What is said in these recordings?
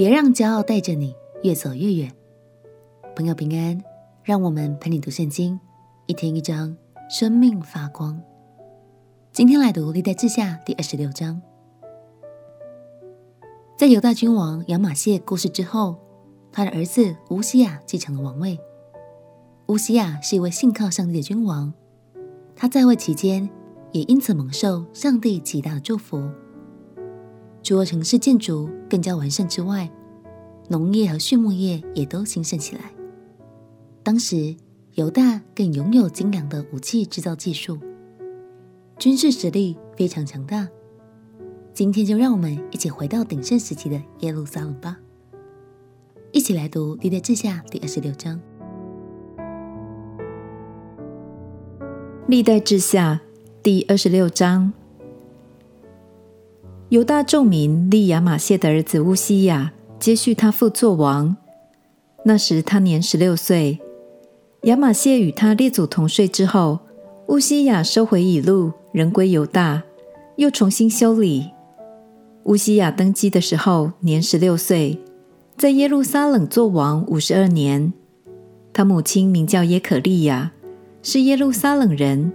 别让骄傲带着你越走越远。朋友平安，让我们陪你读圣经，一天一章，生命发光。今天来读历代志下第二十六章。在犹大君王亚玛谢过世之后，他的儿子乌西亚继承了王位。乌西亚是一位信靠上帝的君王，他在位期间也因此蒙受上帝极大的祝福。除了城市建筑更加完善之外，农业和畜牧业也都兴盛起来。当时犹大更拥有精良的武器制造技术，军事实力非常强大。今天就让我们一起回到鼎盛时期的耶路撒冷吧，一起来读历代志下第二十六章。历代志下第二十六章，犹大众民立亚玛谢的儿子乌西亚接续他父作王。那时他年十六岁。亚玛谢与他列祖同睡之后，乌西雅收回以禄，仍归犹大，又重新修理。乌西雅登基的时候，年十六岁，在耶路撒冷作王五十二年。他母亲名叫耶可利亚，是耶路撒冷人。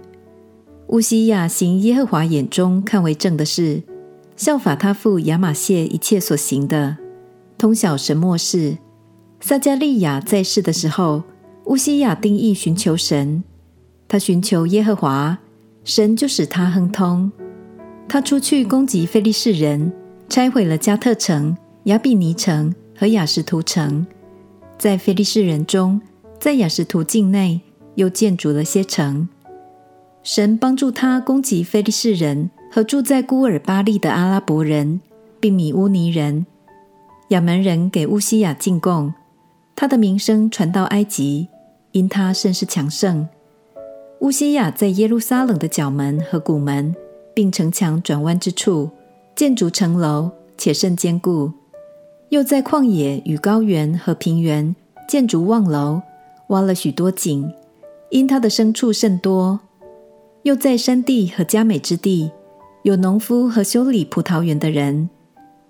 乌西雅行耶和华眼中看为正的事，效法他父亚玛谢一切所行的，通晓神末世。撒迦利亚在世的时候，乌西亚定义寻求神，他寻求耶和华，神就使他亨通。他出去攻击非利士人，拆毁了加特城、亚比尼城和亚实突城。在非利士人中，在亚实突境内又建筑了些城。神帮助他攻击非利士人和住在孤尔巴利的阿拉伯人，并米乌尼人。亚门人给乌西雅进贡，他的名声传到埃及，因他甚是强盛。乌西雅在耶路撒冷的角门和谷门。并城墙转弯之处建筑城楼，且甚坚固。又在旷野与高原和平原建筑望楼，挖了许多井，因他的牲畜甚多。又在山地和佳美之地有农夫和修理葡萄园的人，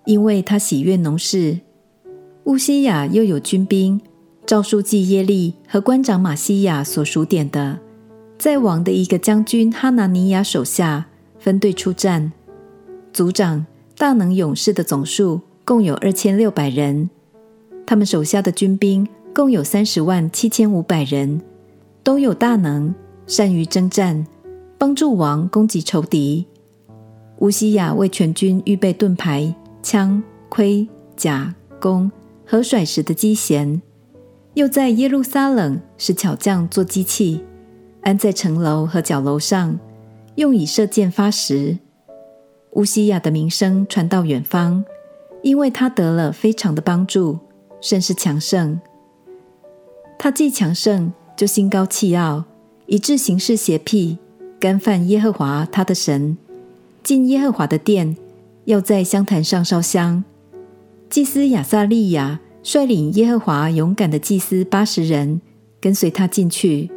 因为他喜悦农事。乌西雅又有军兵，照书记耶利和官长马西亚所数点的，在王的一个将军哈拿尼亚手下。分队出战，族长大能勇士的总数共有二千六百人，他们手下的军兵共有三十万七千五百人，都有大能，善于征战，帮助王攻击仇敌。乌西雅为全军预备盾牌、枪、盔、甲、弓和甩石的机弦，又在耶路撒冷使巧匠做机器，安在城楼和角楼上。用以射箭发石。乌西雅的名声传到远方，因为他得了非常的帮助，甚是强盛。他既强盛，就心高气傲，以致行事邪僻，干犯耶和华他的神。进耶和华的殿，要在香坛上烧香。祭司亚撒利雅率领耶和华勇敢的祭司八十人，跟随他进去，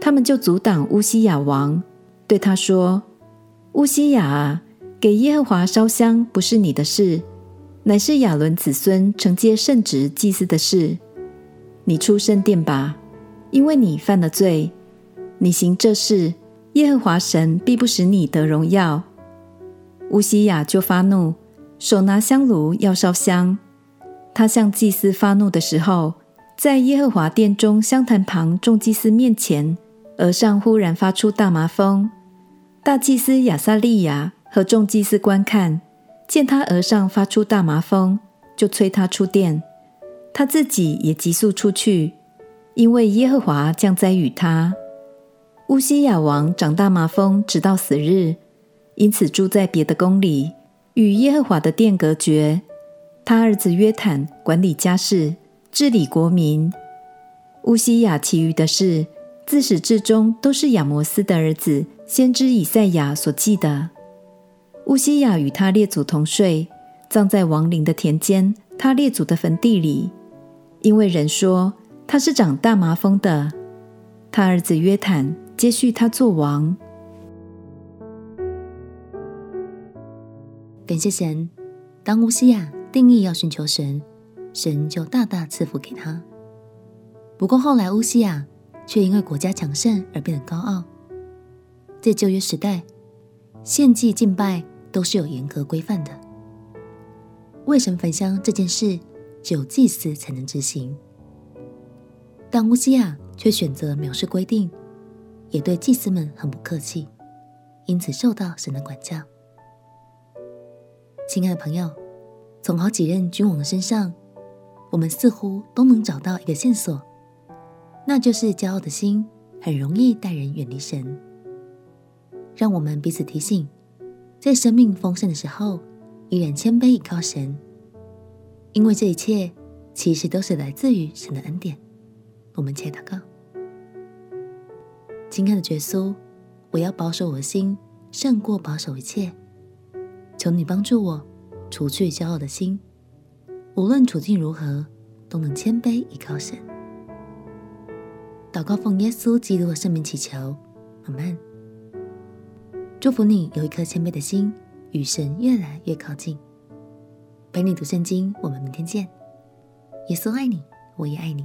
他们就阻挡乌西雅王。对他说：“乌西雅啊，给耶和华烧香不是你的事，乃是亚伦子孙承接圣职祭司的事。你出圣殿吧，因为你犯了罪。你行这事，耶和华神必不使你得荣耀。”乌西雅就发怒，手拿香炉要烧香。他向祭司发怒的时候，在耶和华殿中香坛旁众祭司面前，额上忽然发出大麻风。大祭司亚撒利雅和众祭司观看，见他额上发出大麻风，就催他出殿。他自己也急速出去，因为耶和华降灾与他。乌西雅王长大麻风，直到死日，因此住在别的宫里，与耶和华的殿隔绝。他儿子约坦管理家事，治理国民。乌西雅其余的事，自始至终都是亚摩斯的儿子。先知以赛亚所记的，乌西雅与他列祖同睡，葬在王陵的田间，他列祖的坟地里，因为人说他是长大麻风的。他儿子约坦接续他做王。感谢神，当乌西亚定义要寻求神，神就大大赐福给他。不过后来乌西亚却因为国家强盛而变得高傲。在旧约时代，献祭敬拜都是有严格规范的，为神焚香这件事只有祭司才能执行。但乌西亚却选择藐视规定，也对祭司们很不客气，因此受到神的管教。亲爱的朋友，从好几任君王的身上，我们似乎都能找到一个线索。那就是骄傲的心很容易带人远离神。让我们彼此提醒，在生命丰盛的时候，依然谦卑倚靠神，因为这一切其实都是来自于神的恩典。我们且祷告：亲爱的耶稣，我要保守我的心，胜过保守一切。求你帮助我，除去骄傲的心，无论处境如何，都能谦卑倚靠神。祷告奉耶稣基督的圣名祈求，阿门。祝福你有一颗谦卑的心，与神越来越靠近。陪你读圣经，我们明天见。耶稣爱你，我也爱你。